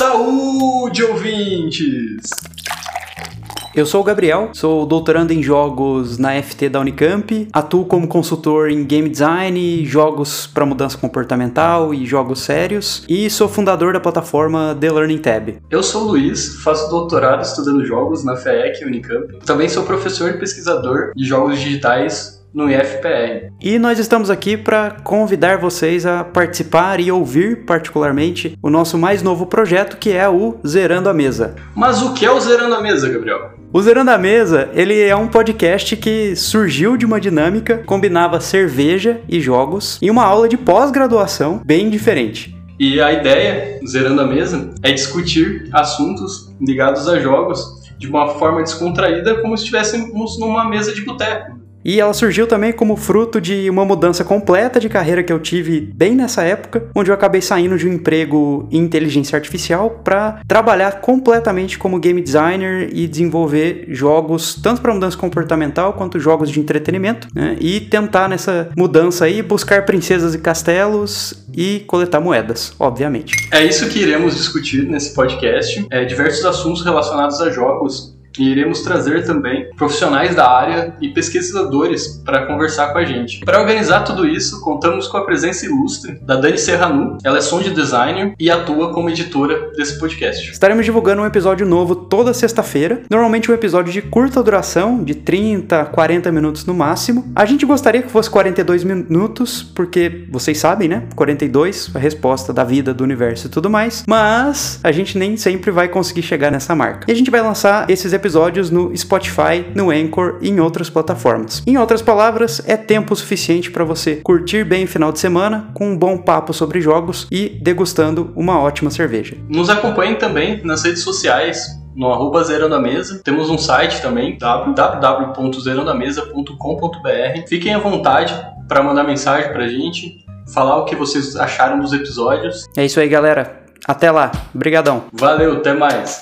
Luiz. Eu sou o Gabriel, sou doutorando em jogos na FT da Unicamp, atuo como consultor em game design, jogos para mudança comportamental e jogos sérios, e sou fundador da plataforma The Learning Tab. Eu sou o Luiz, faço doutorado estudando jogos na FEEC Unicamp. Também sou professor e pesquisador de jogos digitais no IFPR. E nós estamos aqui para convidar vocês a participar e ouvir, particularmente, o nosso mais novo projeto, que é o Zerando a Mesa. Mas o que é o Zerando a Mesa, Gabriel? O Zerando a Mesa, ele é um podcast que surgiu de uma dinâmica, combinava cerveja e jogos, em uma aula de pós-graduação bem diferente. E a ideia, Zerando a Mesa, é discutir assuntos ligados a jogos de uma forma descontraída, como se estivéssemos numa mesa de boteco. E ela surgiu também como fruto de uma mudança completa de carreira que eu tive bem nessa época, onde eu acabei saindo de um emprego em inteligência artificial para trabalhar completamente como game designer e desenvolver jogos tanto para mudança comportamental quanto jogos de entretenimento, né? e tentar nessa mudança aí buscar princesas e castelos e coletar moedas, obviamente. É isso que iremos discutir nesse podcast, é, diversos assuntos relacionados a jogos e iremos trazer também profissionais da área e pesquisadores para conversar com a gente. Para organizar tudo isso, contamos com a presença ilustre da Dani Serranu. Ela é sound designer e atua como editora desse podcast. Estaremos divulgando um episódio novo toda sexta-feira, normalmente um episódio de curta duração, de 30 a 40 minutos no máximo. A gente gostaria que fosse 42 minutos, porque vocês sabem, né? 42, a resposta da vida, do universo e tudo mais, mas a gente nem sempre vai conseguir chegar nessa marca. E a gente vai lançar esses episódios episódios no Spotify, no Anchor e em outras plataformas. Em outras palavras, é tempo suficiente para você curtir bem o final de semana com um bom papo sobre jogos e degustando uma ótima cerveja. Nos acompanhem também nas redes sociais, no arroba Zerando a Mesa. Temos um site também, www.zerandamesa.com.br. Fiquem à vontade para mandar mensagem para a gente, falar o que vocês acharam dos episódios. É isso aí, galera. Até lá. Obrigadão. Valeu, até mais.